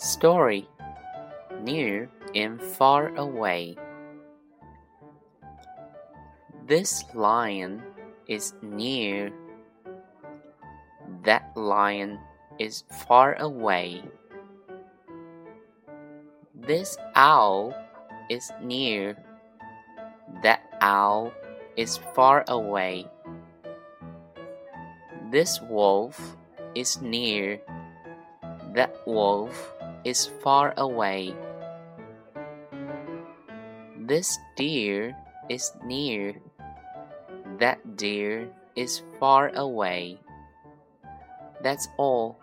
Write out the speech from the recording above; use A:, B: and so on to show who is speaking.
A: Story Near and Far Away. This lion is near. That lion is far away. This owl is near. That owl is far away. This wolf is near. That wolf is far away. This deer is near. That deer is far away. That's all.